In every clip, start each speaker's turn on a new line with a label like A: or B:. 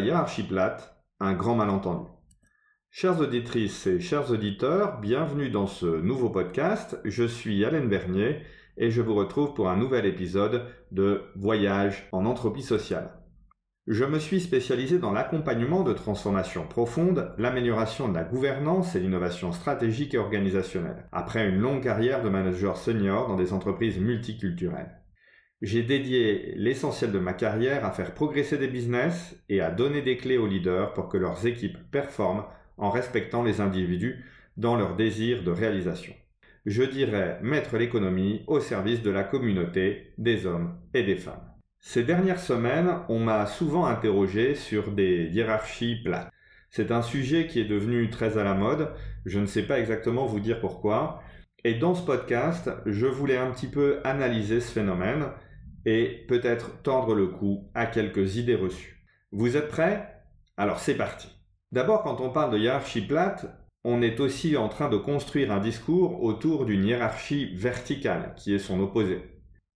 A: la plate, un grand malentendu. Chères auditrices et chers auditeurs, bienvenue dans ce nouveau podcast. Je suis Alain Bernier et je vous retrouve pour un nouvel épisode de Voyage en entropie sociale. Je me suis spécialisé dans l'accompagnement de transformations profondes, l'amélioration de la gouvernance et l'innovation stratégique et organisationnelle, après une longue carrière de manager senior dans des entreprises multiculturelles. J'ai dédié l'essentiel de ma carrière à faire progresser des business et à donner des clés aux leaders pour que leurs équipes performent en respectant les individus dans leur désir de réalisation. Je dirais mettre l'économie au service de la communauté des hommes et des femmes. Ces dernières semaines, on m'a souvent interrogé sur des hiérarchies plates. C'est un sujet qui est devenu très à la mode, je ne sais pas exactement vous dire pourquoi, et dans ce podcast, je voulais un petit peu analyser ce phénomène et peut-être tendre le cou à quelques idées reçues. Vous êtes prêts? Alors c'est parti. D'abord, quand on parle de hiérarchie plate, on est aussi en train de construire un discours autour d'une hiérarchie verticale, qui est son opposé.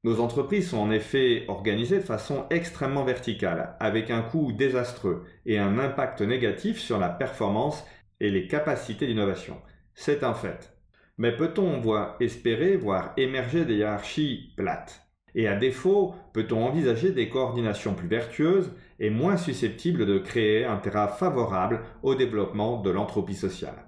A: Nos entreprises sont en effet organisées de façon extrêmement verticale, avec un coût désastreux et un impact négatif sur la performance et les capacités d'innovation. C'est un fait. Mais peut-on espérer voir émerger des hiérarchies plates? Et à défaut, peut-on envisager des coordinations plus vertueuses et moins susceptible de créer un terrain favorable au développement de l'entropie sociale?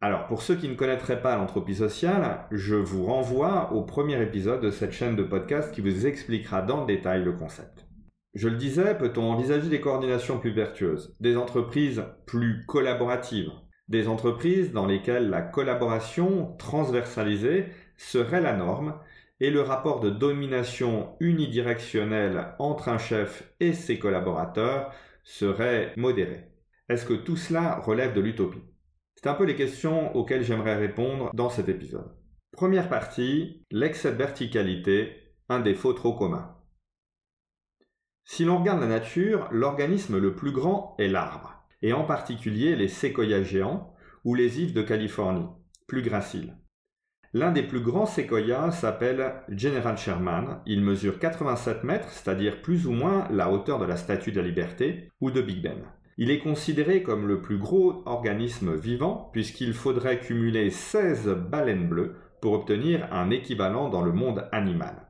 A: Alors, pour ceux qui ne connaîtraient pas l'entropie sociale, je vous renvoie au premier épisode de cette chaîne de podcast qui vous expliquera dans le détail le concept. Je le disais, peut-on envisager des coordinations plus vertueuses, des entreprises plus collaboratives, des entreprises dans lesquelles la collaboration transversalisée serait la norme et le rapport de domination unidirectionnelle entre un chef et ses collaborateurs serait modéré. Est-ce que tout cela relève de l'utopie? C'est un peu les questions auxquelles j'aimerais répondre dans cet épisode. Première partie, l'excès de verticalité, un défaut trop commun. Si l'on regarde la nature, l'organisme le plus grand est l'arbre, et en particulier les séquoias géants ou les ifs de Californie, plus graciles. L'un des plus grands séquoias s'appelle General Sherman. Il mesure 87 mètres, c'est-à-dire plus ou moins la hauteur de la Statue de la Liberté ou de Big Ben. Il est considéré comme le plus gros organisme vivant puisqu'il faudrait cumuler 16 baleines bleues pour obtenir un équivalent dans le monde animal.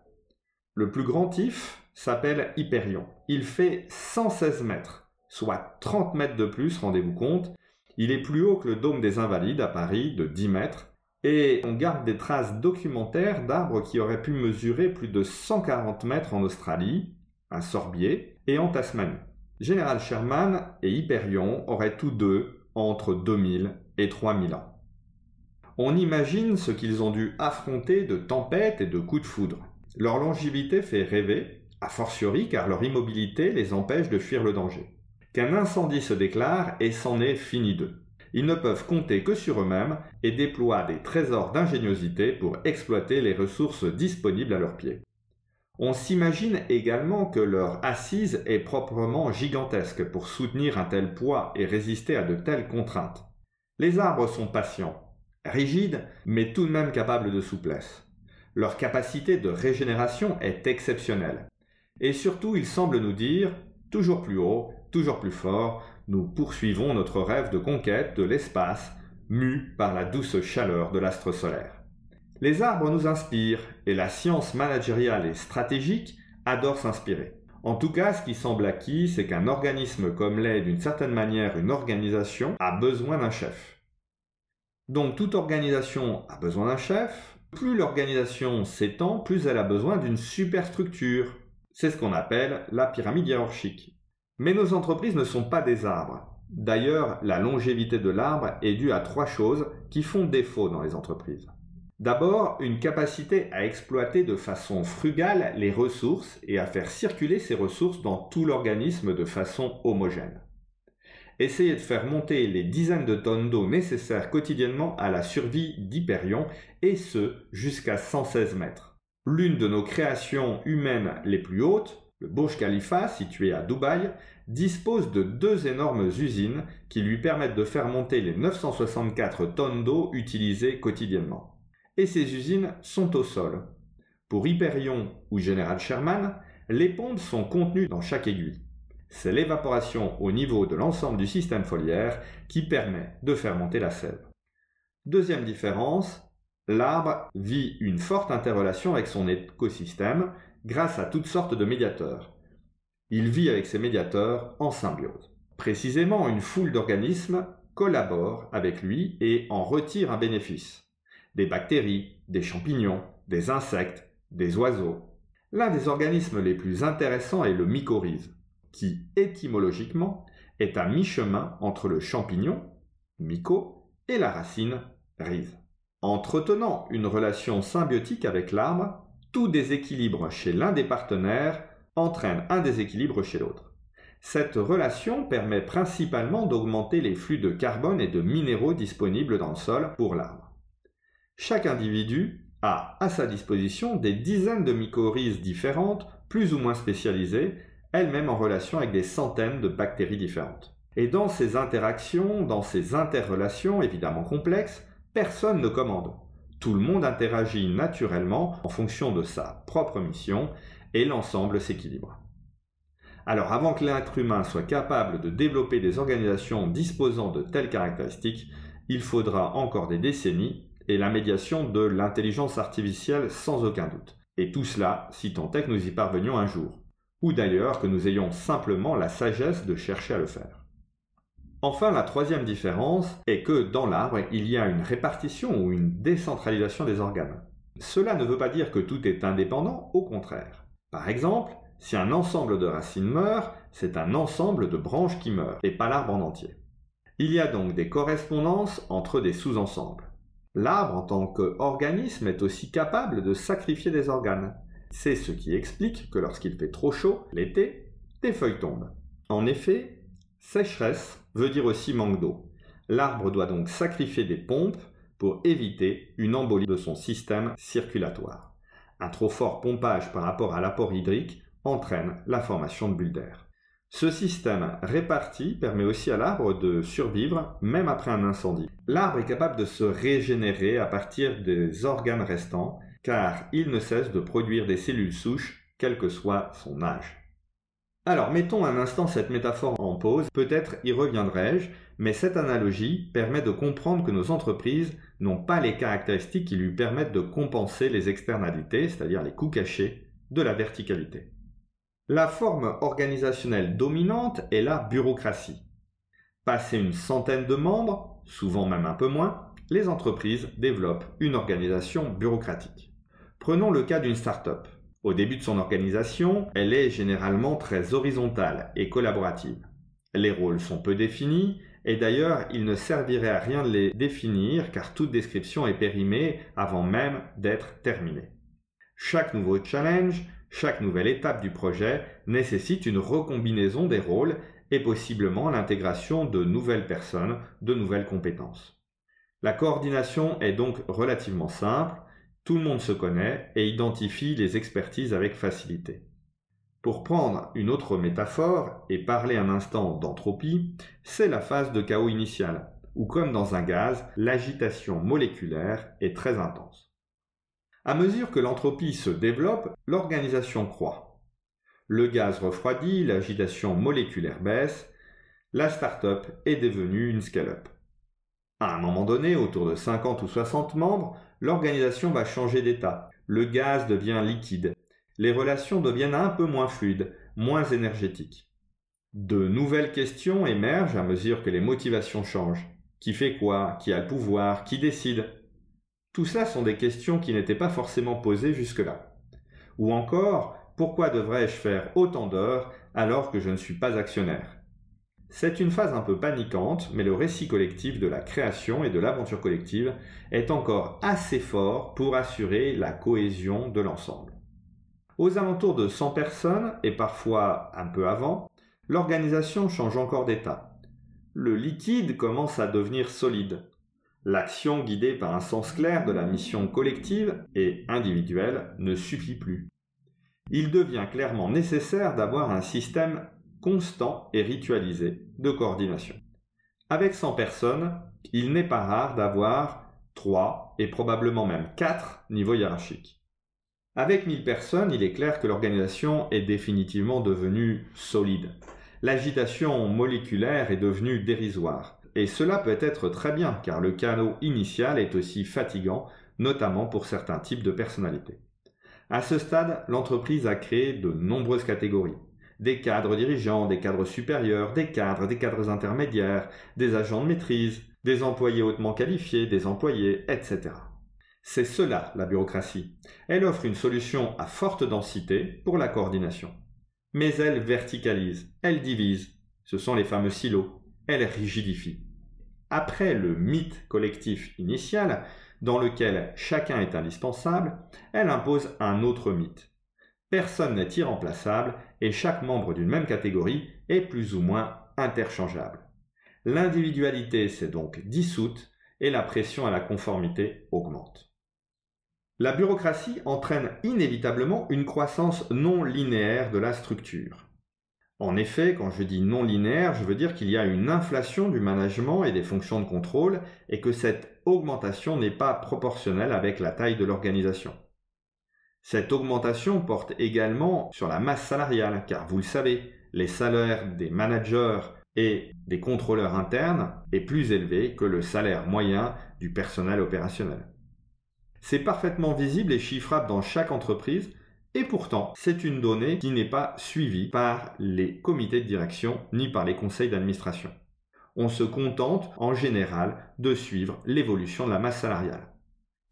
A: Le plus grand if s'appelle Hyperion. Il fait 116 mètres, soit 30 mètres de plus, rendez-vous compte. Il est plus haut que le dôme des Invalides à Paris de 10 mètres et on garde des traces documentaires d'arbres qui auraient pu mesurer plus de 140 mètres en Australie, un sorbier, et en Tasmanie. Général Sherman et Hyperion auraient tous deux entre 2000 et 3000 ans. On imagine ce qu'ils ont dû affronter de tempêtes et de coups de foudre. Leur longévité fait rêver, a fortiori car leur immobilité les empêche de fuir le danger. Qu'un incendie se déclare et c'en est fini d'eux. Ils ne peuvent compter que sur eux-mêmes et déploient des trésors d'ingéniosité pour exploiter les ressources disponibles à leurs pieds. On s'imagine également que leur assise est proprement gigantesque pour soutenir un tel poids et résister à de telles contraintes. Les arbres sont patients, rigides, mais tout de même capables de souplesse. Leur capacité de régénération est exceptionnelle. Et surtout, ils semblent nous dire, toujours plus haut, toujours plus fort, nous poursuivons notre rêve de conquête de l'espace, mu par la douce chaleur de l'astre solaire. Les arbres nous inspirent, et la science managériale et stratégique adore s'inspirer. En tout cas, ce qui semble acquis, c'est qu'un organisme comme l'est d'une certaine manière une organisation a besoin d'un chef. Donc toute organisation a besoin d'un chef. Plus l'organisation s'étend, plus elle a besoin d'une superstructure. C'est ce qu'on appelle la pyramide hiérarchique. Mais nos entreprises ne sont pas des arbres. D'ailleurs, la longévité de l'arbre est due à trois choses qui font défaut dans les entreprises. D'abord, une capacité à exploiter de façon frugale les ressources et à faire circuler ces ressources dans tout l'organisme de façon homogène. Essayez de faire monter les dizaines de tonnes d'eau nécessaires quotidiennement à la survie d'Hyperion, et ce jusqu'à 116 mètres. L'une de nos créations humaines les plus hautes, le Burj Khalifa, situé à Dubaï, dispose de deux énormes usines qui lui permettent de faire monter les 964 tonnes d'eau utilisées quotidiennement. Et ces usines sont au sol. Pour Hyperion ou General Sherman, les pompes sont contenues dans chaque aiguille. C'est l'évaporation au niveau de l'ensemble du système foliaire qui permet de faire monter la sève. Deuxième différence, l'arbre vit une forte interrelation avec son écosystème grâce à toutes sortes de médiateurs. Il vit avec ces médiateurs en symbiose. Précisément, une foule d'organismes collabore avec lui et en retire un bénéfice. Des bactéries, des champignons, des insectes, des oiseaux. L'un des organismes les plus intéressants est le mycorhize, qui étymologiquement est à mi-chemin entre le champignon, myco, et la racine, rhize. Entretenant une relation symbiotique avec l'arbre, tout déséquilibre chez l'un des partenaires entraîne un déséquilibre chez l'autre. Cette relation permet principalement d'augmenter les flux de carbone et de minéraux disponibles dans le sol pour l'arbre. Chaque individu a à sa disposition des dizaines de mycorhizes différentes, plus ou moins spécialisées, elles-mêmes en relation avec des centaines de bactéries différentes. Et dans ces interactions, dans ces interrelations évidemment complexes, personne ne commande. Tout le monde interagit naturellement en fonction de sa propre mission et l'ensemble s'équilibre. Alors avant que l'être humain soit capable de développer des organisations disposant de telles caractéristiques, il faudra encore des décennies et la médiation de l'intelligence artificielle sans aucun doute. Et tout cela si tant est que nous y parvenions un jour, ou d'ailleurs que nous ayons simplement la sagesse de chercher à le faire. Enfin, la troisième différence est que dans l'arbre, il y a une répartition ou une décentralisation des organes. Cela ne veut pas dire que tout est indépendant, au contraire. Par exemple, si un ensemble de racines meurt, c'est un ensemble de branches qui meurent, et pas l'arbre en entier. Il y a donc des correspondances entre des sous-ensembles. L'arbre en tant qu'organisme est aussi capable de sacrifier des organes. C'est ce qui explique que lorsqu'il fait trop chaud, l'été, des feuilles tombent. En effet, sécheresse veut dire aussi manque d'eau. L'arbre doit donc sacrifier des pompes pour éviter une embolie de son système circulatoire. Un trop fort pompage par rapport à l'apport hydrique entraîne la formation de bulles d'air. Ce système réparti permet aussi à l'arbre de survivre même après un incendie. L'arbre est capable de se régénérer à partir des organes restants car il ne cesse de produire des cellules souches quel que soit son âge. Alors mettons un instant cette métaphore en pause, peut-être y reviendrai-je, mais cette analogie permet de comprendre que nos entreprises n'ont pas les caractéristiques qui lui permettent de compenser les externalités, c'est-à-dire les coûts cachés, de la verticalité. La forme organisationnelle dominante est la bureaucratie. Passé une centaine de membres, souvent même un peu moins, les entreprises développent une organisation bureaucratique. Prenons le cas d'une start-up. Au début de son organisation, elle est généralement très horizontale et collaborative. Les rôles sont peu définis, et d'ailleurs il ne servirait à rien de les définir car toute description est périmée avant même d'être terminée. Chaque nouveau challenge, chaque nouvelle étape du projet nécessite une recombinaison des rôles et possiblement l'intégration de nouvelles personnes, de nouvelles compétences. La coordination est donc relativement simple, tout le monde se connaît et identifie les expertises avec facilité. Pour prendre une autre métaphore et parler un instant d'entropie, c'est la phase de chaos initial, où comme dans un gaz, l'agitation moléculaire est très intense. À mesure que l'entropie se développe, l'organisation croît. Le gaz refroidit, l'agitation moléculaire baisse, la start-up est devenue une scale-up. À un moment donné, autour de 50 ou 60 membres, l'organisation va changer d'état. Le gaz devient liquide les relations deviennent un peu moins fluides, moins énergétiques. De nouvelles questions émergent à mesure que les motivations changent. Qui fait quoi? Qui a le pouvoir? Qui décide? Tout ça sont des questions qui n'étaient pas forcément posées jusque-là. Ou encore, pourquoi devrais-je faire autant d'heures alors que je ne suis pas actionnaire? C'est une phase un peu paniquante, mais le récit collectif de la création et de l'aventure collective est encore assez fort pour assurer la cohésion de l'ensemble. Aux alentours de 100 personnes, et parfois un peu avant, l'organisation change encore d'état. Le liquide commence à devenir solide. L'action guidée par un sens clair de la mission collective et individuelle ne suffit plus. Il devient clairement nécessaire d'avoir un système constant et ritualisé de coordination. Avec 100 personnes, il n'est pas rare d'avoir 3 et probablement même 4 niveaux hiérarchiques. Avec 1000 personnes, il est clair que l'organisation est définitivement devenue solide. l'agitation moléculaire est devenue dérisoire. Et cela peut être très bien, car le canot initial est aussi fatigant, notamment pour certains types de personnalités. À ce stade, l'entreprise a créé de nombreuses catégories. Des cadres dirigeants, des cadres supérieurs, des cadres, des cadres intermédiaires, des agents de maîtrise, des employés hautement qualifiés, des employés, etc. C'est cela la bureaucratie. Elle offre une solution à forte densité pour la coordination. Mais elle verticalise, elle divise. Ce sont les fameux silos. Elle rigidifie. Après le mythe collectif initial, dans lequel chacun est indispensable, elle impose un autre mythe. Personne n'est irremplaçable et chaque membre d'une même catégorie est plus ou moins interchangeable. L'individualité s'est donc dissoute et la pression à la conformité augmente. La bureaucratie entraîne inévitablement une croissance non linéaire de la structure. En effet, quand je dis non linéaire, je veux dire qu'il y a une inflation du management et des fonctions de contrôle et que cette augmentation n'est pas proportionnelle avec la taille de l'organisation. Cette augmentation porte également sur la masse salariale, car vous le savez, les salaires des managers et des contrôleurs internes est plus élevé que le salaire moyen du personnel opérationnel. C'est parfaitement visible et chiffrable dans chaque entreprise et pourtant, c'est une donnée qui n'est pas suivie par les comités de direction ni par les conseils d'administration. On se contente en général de suivre l'évolution de la masse salariale.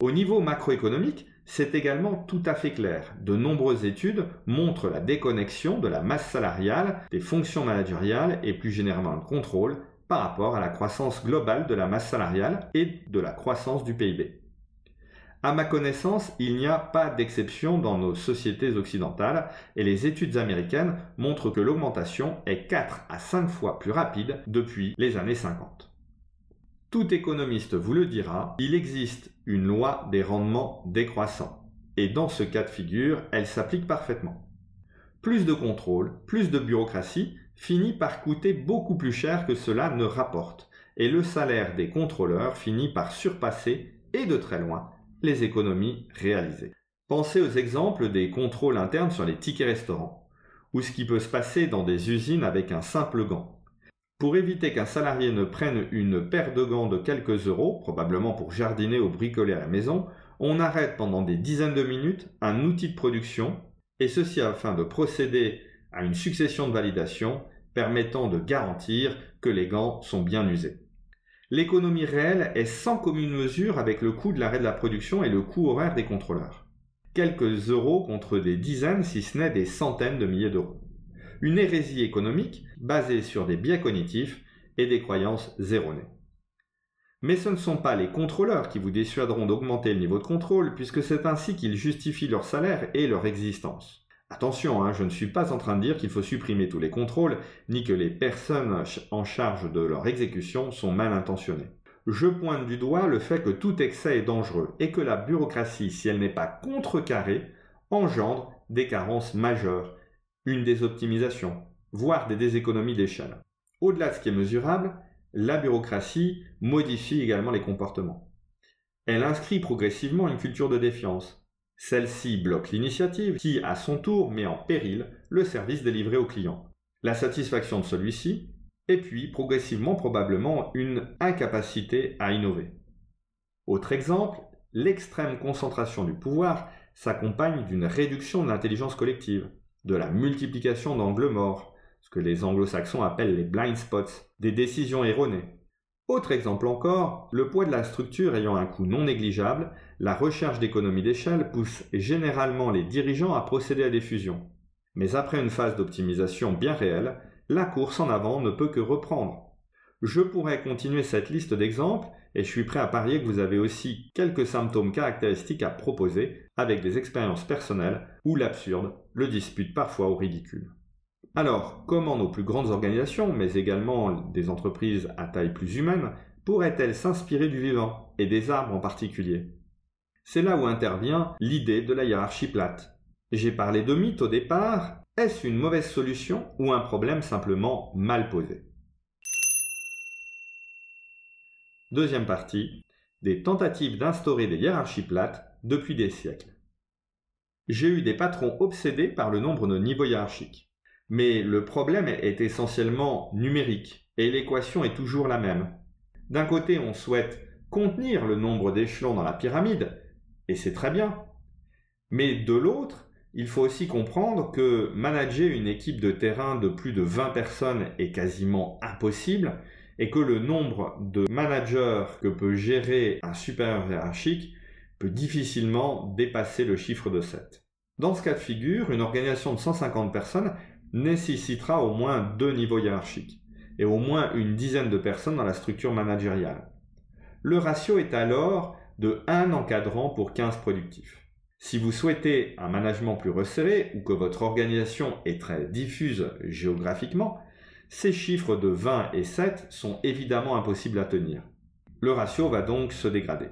A: Au niveau macroéconomique, c'est également tout à fait clair. De nombreuses études montrent la déconnexion de la masse salariale, des fonctions managériales et plus généralement le contrôle par rapport à la croissance globale de la masse salariale et de la croissance du PIB. À ma connaissance, il n'y a pas d'exception dans nos sociétés occidentales et les études américaines montrent que l'augmentation est 4 à 5 fois plus rapide depuis les années 50. Tout économiste vous le dira, il existe une loi des rendements décroissants. Et dans ce cas de figure, elle s'applique parfaitement. Plus de contrôle, plus de bureaucratie finit par coûter beaucoup plus cher que cela ne rapporte, et le salaire des contrôleurs finit par surpasser, et de très loin, les économies réalisées. Pensez aux exemples des contrôles internes sur les tickets restaurants, ou ce qui peut se passer dans des usines avec un simple gant. Pour éviter qu'un salarié ne prenne une paire de gants de quelques euros, probablement pour jardiner ou bricoler à la maison, on arrête pendant des dizaines de minutes un outil de production, et ceci afin de procéder à une succession de validations permettant de garantir que les gants sont bien usés. L'économie réelle est sans commune mesure avec le coût de l'arrêt de la production et le coût horaire des contrôleurs. Quelques euros contre des dizaines, si ce n'est des centaines de milliers d'euros. Une hérésie économique basée sur des biais cognitifs et des croyances erronées. Mais ce ne sont pas les contrôleurs qui vous dissuaderont d'augmenter le niveau de contrôle, puisque c'est ainsi qu'ils justifient leur salaire et leur existence. Attention, hein, je ne suis pas en train de dire qu'il faut supprimer tous les contrôles, ni que les personnes en charge de leur exécution sont mal intentionnées. Je pointe du doigt le fait que tout excès est dangereux et que la bureaucratie, si elle n'est pas contrecarrée, engendre des carences majeures, une désoptimisation, voire des déséconomies d'échelle. Au-delà de ce qui est mesurable, la bureaucratie modifie également les comportements. Elle inscrit progressivement une culture de défiance, celle-ci bloque l'initiative qui, à son tour, met en péril le service délivré au client, la satisfaction de celui-ci, et puis progressivement probablement une incapacité à innover. Autre exemple, l'extrême concentration du pouvoir s'accompagne d'une réduction de l'intelligence collective, de la multiplication d'angles morts, ce que les anglo-saxons appellent les blind spots, des décisions erronées, autre exemple encore, le poids de la structure ayant un coût non négligeable, la recherche d'économies d'échelle pousse généralement les dirigeants à procéder à des fusions. Mais après une phase d'optimisation bien réelle, la course en avant ne peut que reprendre. Je pourrais continuer cette liste d'exemples et je suis prêt à parier que vous avez aussi quelques symptômes caractéristiques à proposer avec des expériences personnelles où l'absurde le dispute parfois au ridicule. Alors, comment nos plus grandes organisations, mais également des entreprises à taille plus humaine, pourraient-elles s'inspirer du vivant, et des arbres en particulier? C'est là où intervient l'idée de la hiérarchie plate. J'ai parlé de mythe au départ, est-ce une mauvaise solution ou un problème simplement mal posé? Deuxième partie, des tentatives d'instaurer des hiérarchies plates depuis des siècles. J'ai eu des patrons obsédés par le nombre de niveaux hiérarchiques. Mais le problème est essentiellement numérique et l'équation est toujours la même. D'un côté, on souhaite contenir le nombre d'échelons dans la pyramide, et c'est très bien. Mais de l'autre, il faut aussi comprendre que manager une équipe de terrain de plus de 20 personnes est quasiment impossible et que le nombre de managers que peut gérer un supérieur hiérarchique peut difficilement dépasser le chiffre de 7. Dans ce cas de figure, une organisation de 150 personnes nécessitera au moins deux niveaux hiérarchiques et au moins une dizaine de personnes dans la structure managériale. Le ratio est alors de 1 encadrant pour 15 productifs. Si vous souhaitez un management plus resserré ou que votre organisation est très diffuse géographiquement, ces chiffres de 20 et 7 sont évidemment impossibles à tenir. Le ratio va donc se dégrader.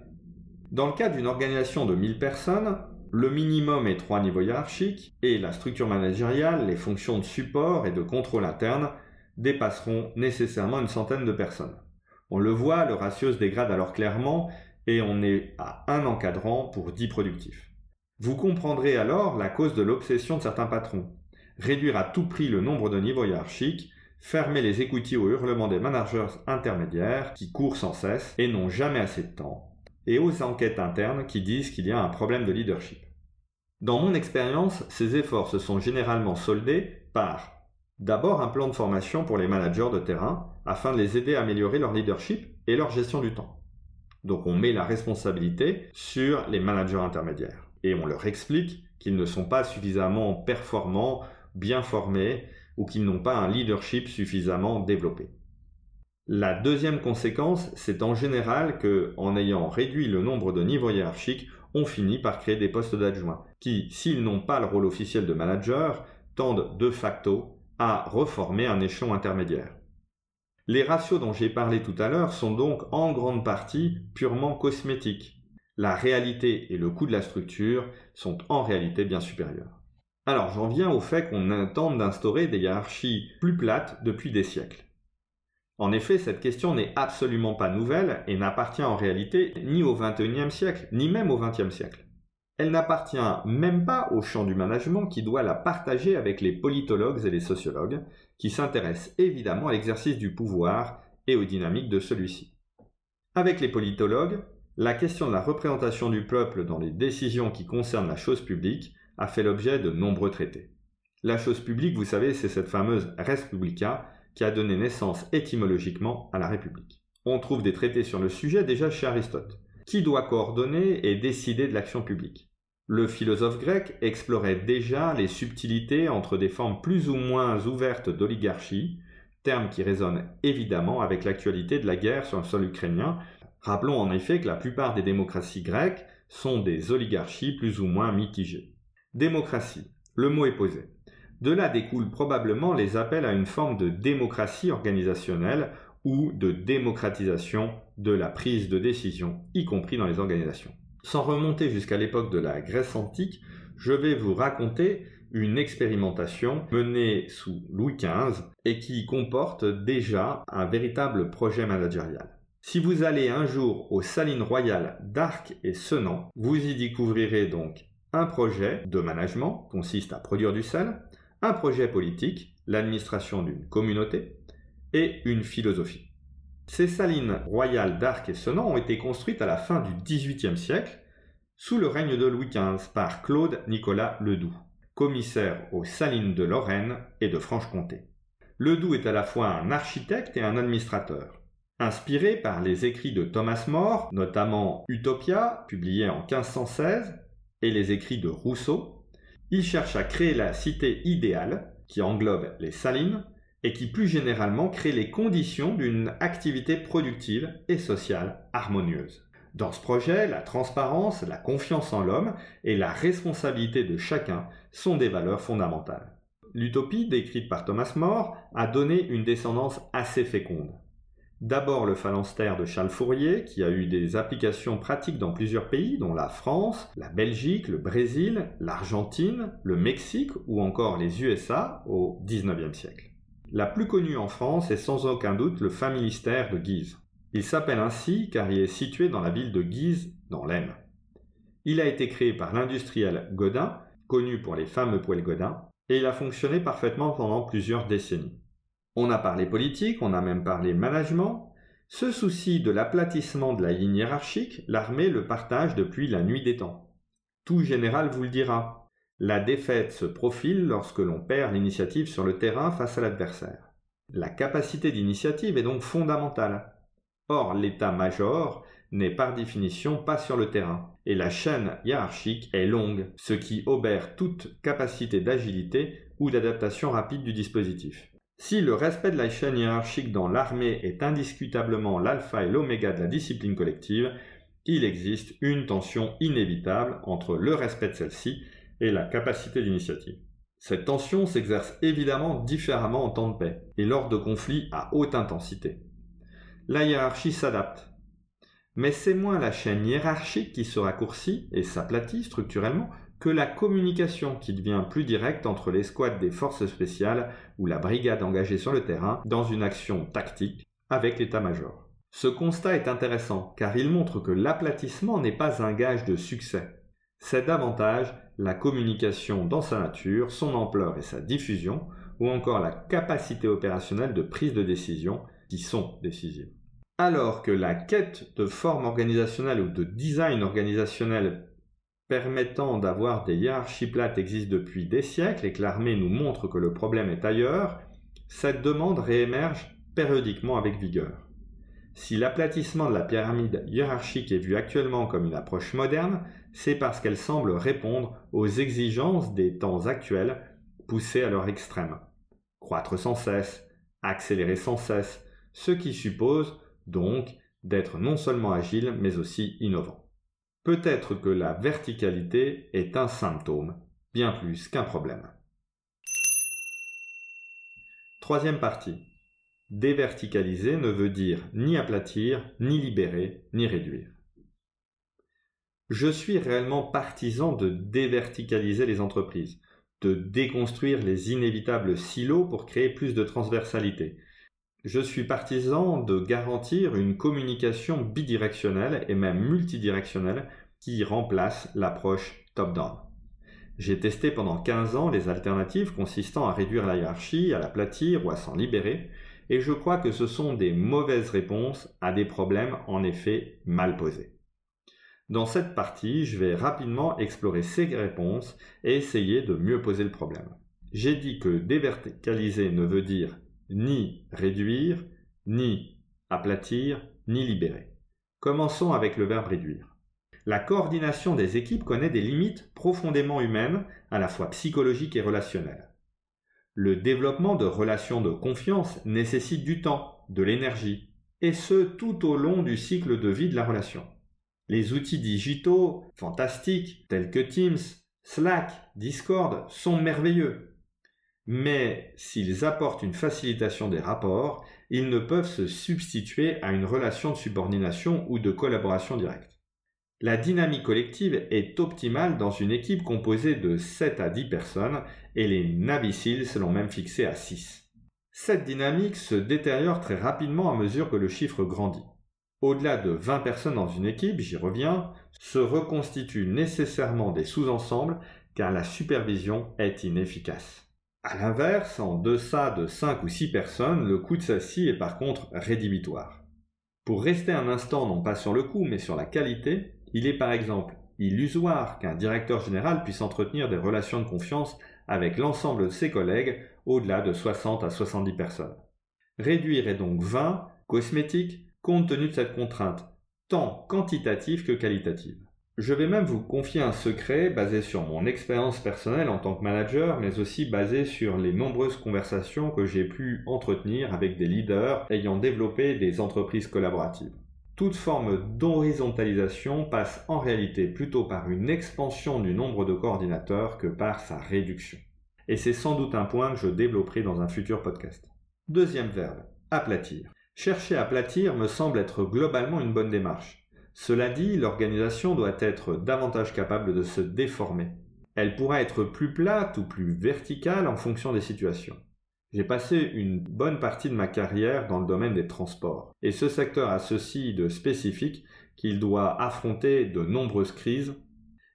A: Dans le cas d'une organisation de 1000 personnes, le minimum est trois niveaux hiérarchiques et la structure managériale, les fonctions de support et de contrôle interne dépasseront nécessairement une centaine de personnes. On le voit, le ratio se dégrade alors clairement et on est à un encadrant pour 10 productifs. Vous comprendrez alors la cause de l'obsession de certains patrons. Réduire à tout prix le nombre de niveaux hiérarchiques, fermer les écoutilles aux hurlements des managers intermédiaires qui courent sans cesse et n'ont jamais assez de temps, et aux enquêtes internes qui disent qu'il y a un problème de leadership. Dans mon expérience, ces efforts se sont généralement soldés par d'abord un plan de formation pour les managers de terrain afin de les aider à améliorer leur leadership et leur gestion du temps. Donc on met la responsabilité sur les managers intermédiaires et on leur explique qu'ils ne sont pas suffisamment performants, bien formés ou qu'ils n'ont pas un leadership suffisamment développé. La deuxième conséquence, c'est en général que, en ayant réduit le nombre de niveaux hiérarchiques, on finit par créer des postes d'adjoints, qui, s'ils n'ont pas le rôle officiel de manager, tendent de facto à reformer un échelon intermédiaire. Les ratios dont j'ai parlé tout à l'heure sont donc en grande partie purement cosmétiques la réalité et le coût de la structure sont en réalité bien supérieurs. Alors j'en viens au fait qu'on intente d'instaurer des hiérarchies plus plates depuis des siècles. En effet, cette question n'est absolument pas nouvelle et n'appartient en réalité ni au XXIe siècle, ni même au XXe siècle. Elle n'appartient même pas au champ du management qui doit la partager avec les politologues et les sociologues, qui s'intéressent évidemment à l'exercice du pouvoir et aux dynamiques de celui-ci. Avec les politologues, la question de la représentation du peuple dans les décisions qui concernent la chose publique a fait l'objet de nombreux traités. La chose publique, vous savez, c'est cette fameuse res publica qui a donné naissance étymologiquement à la République. On trouve des traités sur le sujet déjà chez Aristote. Qui doit coordonner et décider de l'action publique Le philosophe grec explorait déjà les subtilités entre des formes plus ou moins ouvertes d'oligarchie, terme qui résonne évidemment avec l'actualité de la guerre sur le sol ukrainien Rappelons en effet que la plupart des démocraties grecques sont des oligarchies plus ou moins mitigées. Démocratie. Le mot est posé. De là découlent probablement les appels à une forme de démocratie organisationnelle ou de démocratisation de la prise de décision, y compris dans les organisations. Sans remonter jusqu'à l'époque de la Grèce antique, je vais vous raconter une expérimentation menée sous Louis XV et qui comporte déjà un véritable projet managérial. Si vous allez un jour aux salines royales d'Arc et Senan, vous y découvrirez donc un projet de management, consiste à produire du sel, un projet politique, l'administration d'une communauté, et une philosophie. Ces salines royales d'Arc et Senan ont été construites à la fin du XVIIIe siècle, sous le règne de Louis XV par Claude Nicolas Ledoux, commissaire aux salines de Lorraine et de Franche-Comté. Ledoux est à la fois un architecte et un administrateur. Inspiré par les écrits de Thomas More, notamment Utopia, publié en 1516, et les écrits de Rousseau, il cherche à créer la cité idéale qui englobe les salines et qui plus généralement crée les conditions d'une activité productive et sociale harmonieuse. Dans ce projet, la transparence, la confiance en l'homme et la responsabilité de chacun sont des valeurs fondamentales. L'utopie décrite par Thomas More a donné une descendance assez féconde. D'abord le phalanstère de Charles Fourier, qui a eu des applications pratiques dans plusieurs pays, dont la France, la Belgique, le Brésil, l'Argentine, le Mexique ou encore les USA au XIXe siècle. La plus connue en France est sans aucun doute le familistère de Guise. Il s'appelle ainsi car il est situé dans la ville de Guise, dans l'Aisne. Il a été créé par l'industriel Godin, connu pour les fameux poêles Godin, et il a fonctionné parfaitement pendant plusieurs décennies. On a parlé politique, on a même parlé management. Ce souci de l'aplatissement de la ligne hiérarchique, l'armée le partage depuis la nuit des temps. Tout général vous le dira. La défaite se profile lorsque l'on perd l'initiative sur le terrain face à l'adversaire. La capacité d'initiative est donc fondamentale. Or, l'état-major n'est par définition pas sur le terrain, et la chaîne hiérarchique est longue, ce qui obère toute capacité d'agilité ou d'adaptation rapide du dispositif. Si le respect de la chaîne hiérarchique dans l'armée est indiscutablement l'alpha et l'oméga de la discipline collective, il existe une tension inévitable entre le respect de celle-ci et la capacité d'initiative. Cette tension s'exerce évidemment différemment en temps de paix et lors de conflits à haute intensité. La hiérarchie s'adapte, mais c'est moins la chaîne hiérarchique qui se raccourcit et s'aplatit structurellement que la communication qui devient plus directe entre l'escouade des forces spéciales ou la brigade engagée sur le terrain dans une action tactique avec l'état-major. Ce constat est intéressant car il montre que l'aplatissement n'est pas un gage de succès. C'est davantage la communication dans sa nature, son ampleur et sa diffusion, ou encore la capacité opérationnelle de prise de décision qui sont décisives. Alors que la quête de forme organisationnelle ou de design organisationnel permettant d'avoir des hiérarchies plates existe depuis des siècles et que l'armée nous montre que le problème est ailleurs, cette demande réémerge périodiquement avec vigueur. Si l'aplatissement de la pyramide hiérarchique est vu actuellement comme une approche moderne, c'est parce qu'elle semble répondre aux exigences des temps actuels poussés à leur extrême. Croître sans cesse, accélérer sans cesse, ce qui suppose donc d'être non seulement agile mais aussi innovant. Peut-être que la verticalité est un symptôme, bien plus qu'un problème. Troisième partie. Déverticaliser ne veut dire ni aplatir, ni libérer, ni réduire. Je suis réellement partisan de déverticaliser les entreprises, de déconstruire les inévitables silos pour créer plus de transversalité. Je suis partisan de garantir une communication bidirectionnelle et même multidirectionnelle qui remplace l'approche top-down. J'ai testé pendant 15 ans les alternatives consistant à réduire la hiérarchie, à l'aplatir ou à s'en libérer, et je crois que ce sont des mauvaises réponses à des problèmes en effet mal posés. Dans cette partie, je vais rapidement explorer ces réponses et essayer de mieux poser le problème. J'ai dit que déverticaliser ne veut dire ni réduire, ni aplatir, ni libérer. Commençons avec le verbe réduire. La coordination des équipes connaît des limites profondément humaines, à la fois psychologiques et relationnelles. Le développement de relations de confiance nécessite du temps, de l'énergie, et ce tout au long du cycle de vie de la relation. Les outils digitaux fantastiques tels que Teams, Slack, Discord sont merveilleux. Mais s'ils apportent une facilitation des rapports, ils ne peuvent se substituer à une relation de subordination ou de collaboration directe. La dynamique collective est optimale dans une équipe composée de 7 à 10 personnes et les Navy l'ont même fixé à 6. Cette dynamique se détériore très rapidement à mesure que le chiffre grandit. Au-delà de 20 personnes dans une équipe, j'y reviens, se reconstituent nécessairement des sous-ensembles car la supervision est inefficace. A l'inverse, en deçà de 5 ou 6 personnes, le coût de celle-ci est par contre rédhibitoire. Pour rester un instant non pas sur le coût mais sur la qualité, il est par exemple illusoire qu'un directeur général puisse entretenir des relations de confiance avec l'ensemble de ses collègues au-delà de 60 à 70 personnes. Réduire est donc vain, cosmétique, compte tenu de cette contrainte, tant quantitative que qualitative. Je vais même vous confier un secret basé sur mon expérience personnelle en tant que manager, mais aussi basé sur les nombreuses conversations que j'ai pu entretenir avec des leaders ayant développé des entreprises collaboratives. Toute forme d'horizontalisation passe en réalité plutôt par une expansion du nombre de coordinateurs que par sa réduction. Et c'est sans doute un point que je développerai dans un futur podcast. Deuxième verbe, aplatir. Chercher à aplatir me semble être globalement une bonne démarche. Cela dit, l'organisation doit être davantage capable de se déformer. Elle pourra être plus plate ou plus verticale en fonction des situations. J'ai passé une bonne partie de ma carrière dans le domaine des transports, et ce secteur a ceci de spécifique qu'il doit affronter de nombreuses crises.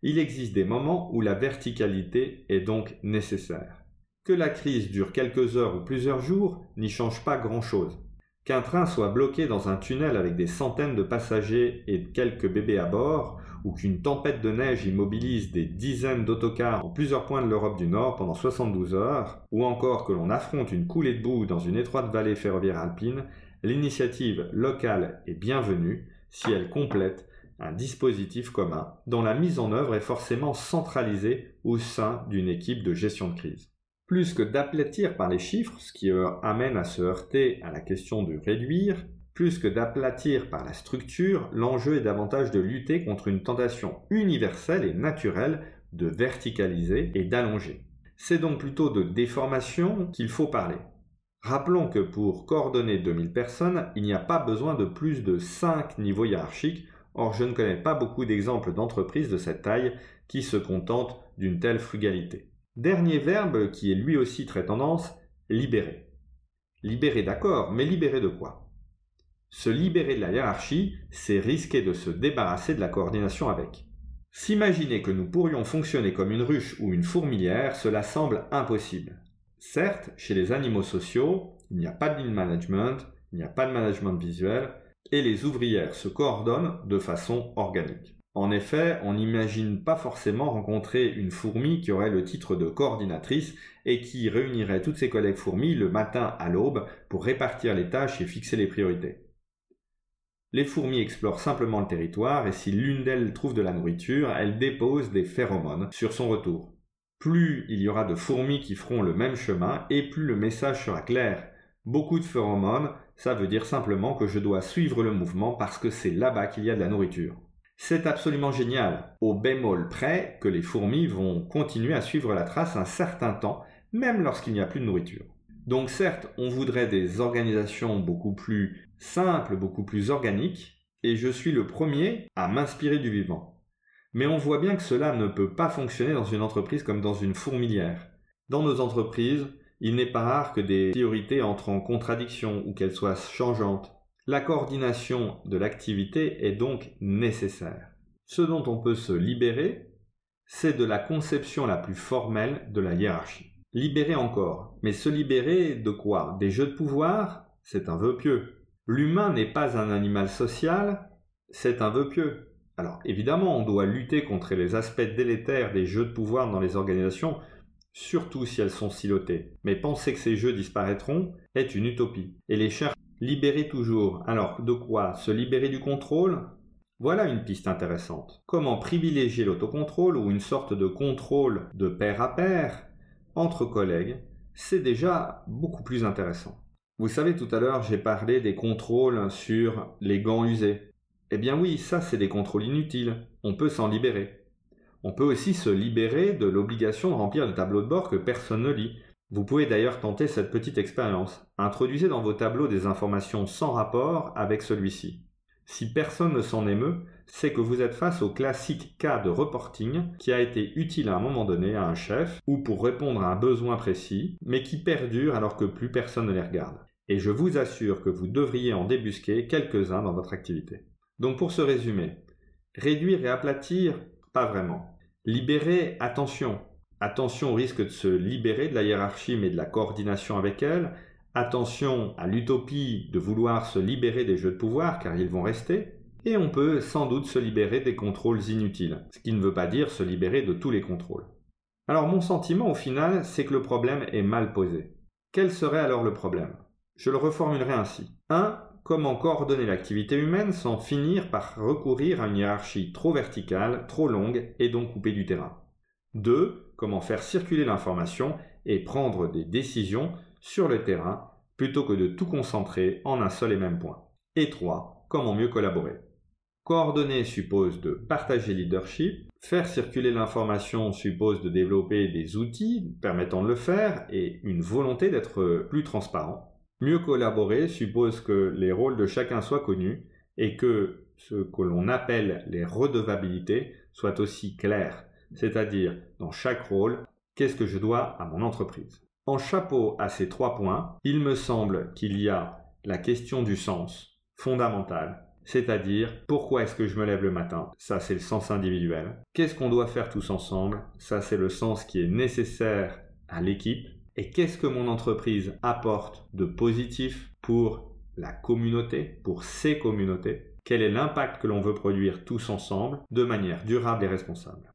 A: Il existe des moments où la verticalité est donc nécessaire. Que la crise dure quelques heures ou plusieurs jours n'y change pas grand-chose. Qu'un train soit bloqué dans un tunnel avec des centaines de passagers et quelques bébés à bord, ou qu'une tempête de neige immobilise des dizaines d'autocars en plusieurs points de l'Europe du Nord pendant 72 heures, ou encore que l'on affronte une coulée de boue dans une étroite vallée ferroviaire alpine, l'initiative locale est bienvenue si elle complète un dispositif commun dont la mise en œuvre est forcément centralisée au sein d'une équipe de gestion de crise. Plus que d'aplatir par les chiffres, ce qui amène à se heurter à la question de réduire, plus que d'aplatir par la structure, l'enjeu est davantage de lutter contre une tentation universelle et naturelle de verticaliser et d'allonger. C'est donc plutôt de déformation qu'il faut parler. Rappelons que pour coordonner 2000 personnes, il n'y a pas besoin de plus de 5 niveaux hiérarchiques, or je ne connais pas beaucoup d'exemples d'entreprises de cette taille qui se contentent d'une telle frugalité. Dernier verbe qui est lui aussi très tendance, libérer. Libérer d'accord, mais libérer de quoi? Se libérer de la hiérarchie, c'est risquer de se débarrasser de la coordination avec. S'imaginer que nous pourrions fonctionner comme une ruche ou une fourmilière, cela semble impossible. Certes, chez les animaux sociaux, il n'y a pas de lean management, il n'y a pas de management visuel, et les ouvrières se coordonnent de façon organique. En effet, on n'imagine pas forcément rencontrer une fourmi qui aurait le titre de coordinatrice et qui réunirait toutes ses collègues fourmis le matin à l'aube pour répartir les tâches et fixer les priorités. Les fourmis explorent simplement le territoire et si l'une d'elles trouve de la nourriture, elle dépose des phéromones sur son retour. Plus il y aura de fourmis qui feront le même chemin et plus le message sera clair. Beaucoup de phéromones, ça veut dire simplement que je dois suivre le mouvement parce que c'est là-bas qu'il y a de la nourriture. C'est absolument génial, au bémol près que les fourmis vont continuer à suivre la trace un certain temps, même lorsqu'il n'y a plus de nourriture. Donc certes, on voudrait des organisations beaucoup plus simples, beaucoup plus organiques, et je suis le premier à m'inspirer du vivant. Mais on voit bien que cela ne peut pas fonctionner dans une entreprise comme dans une fourmilière. Dans nos entreprises, il n'est pas rare que des priorités entrent en contradiction ou qu'elles soient changeantes. La coordination de l'activité est donc nécessaire. Ce dont on peut se libérer, c'est de la conception la plus formelle de la hiérarchie. Libérer encore. Mais se libérer de quoi? Des jeux de pouvoir? C'est un vœu pieux. L'humain n'est pas un animal social, c'est un vœu pieux. Alors évidemment, on doit lutter contre les aspects délétères des jeux de pouvoir dans les organisations, surtout si elles sont silotées. Mais penser que ces jeux disparaîtront est une utopie. Et les chercheurs libérer toujours. Alors de quoi Se libérer du contrôle? Voilà une piste intéressante. Comment privilégier l'autocontrôle ou une sorte de contrôle de pair à pair entre collègues, c'est déjà beaucoup plus intéressant. Vous savez, tout à l'heure, j'ai parlé des contrôles sur les gants usés. Eh bien oui, ça, c'est des contrôles inutiles. On peut s'en libérer. On peut aussi se libérer de l'obligation de remplir le tableau de bord que personne ne lit. Vous pouvez d'ailleurs tenter cette petite expérience. Introduisez dans vos tableaux des informations sans rapport avec celui-ci. Si personne ne s'en émeut, c'est que vous êtes face au classique cas de reporting qui a été utile à un moment donné à un chef ou pour répondre à un besoin précis, mais qui perdure alors que plus personne ne les regarde. Et je vous assure que vous devriez en débusquer quelques-uns dans votre activité. Donc pour ce résumé, réduire et aplatir, pas vraiment. Libérer, attention. Attention au risque de se libérer de la hiérarchie mais de la coordination avec elle, Attention à l'utopie de vouloir se libérer des jeux de pouvoir car ils vont rester. Et on peut sans doute se libérer des contrôles inutiles, ce qui ne veut pas dire se libérer de tous les contrôles. Alors mon sentiment au final, c'est que le problème est mal posé. Quel serait alors le problème? Je le reformulerai ainsi. 1. Comment coordonner l'activité humaine sans finir par recourir à une hiérarchie trop verticale, trop longue et donc coupée du terrain? 2. Comment faire circuler l'information et prendre des décisions sur le terrain plutôt que de tout concentrer en un seul et même point. Et 3. Comment mieux collaborer. Coordonner suppose de partager leadership, faire circuler l'information suppose de développer des outils permettant de le faire et une volonté d'être plus transparent. Mieux collaborer suppose que les rôles de chacun soient connus et que ce que l'on appelle les redevabilités soient aussi clairs, c'est-à-dire dans chaque rôle, qu'est-ce que je dois à mon entreprise? En chapeau à ces trois points, il me semble qu'il y a la question du sens, fondamental, c'est-à-dire pourquoi est-ce que je me lève le matin? Ça, c'est le sens individuel. Qu'est-ce qu'on doit faire tous ensemble? Ça, c'est le sens qui est nécessaire à l'équipe. et qu'est-ce que mon entreprise apporte de positif pour la communauté, pour ces communautés, quel est l'impact que l'on veut produire tous ensemble de manière durable et responsable?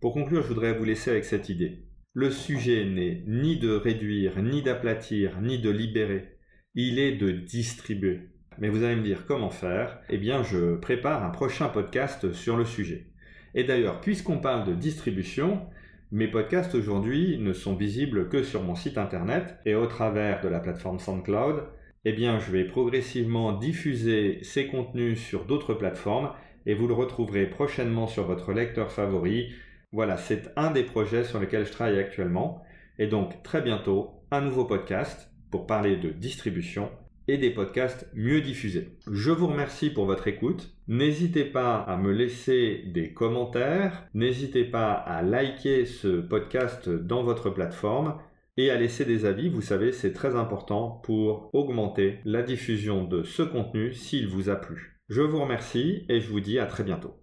A: Pour conclure, je voudrais vous laisser avec cette idée. Le sujet n'est ni de réduire, ni d'aplatir, ni de libérer, il est de distribuer. Mais vous allez me dire comment faire? Eh bien, je prépare un prochain podcast sur le sujet. Et d'ailleurs, puisqu'on parle de distribution, mes podcasts aujourd'hui ne sont visibles que sur mon site internet et au travers de la plateforme SoundCloud. Eh bien, je vais progressivement diffuser ces contenus sur d'autres plateformes et vous le retrouverez prochainement sur votre lecteur favori. Voilà, c'est un des projets sur lesquels je travaille actuellement. Et donc, très bientôt, un nouveau podcast pour parler de distribution et des podcasts mieux diffusés. Je vous remercie pour votre écoute. N'hésitez pas à me laisser des commentaires, n'hésitez pas à liker ce podcast dans votre plateforme et à laisser des avis. Vous savez, c'est très important pour augmenter la diffusion de ce contenu s'il vous a plu. Je vous remercie et je vous dis à très bientôt.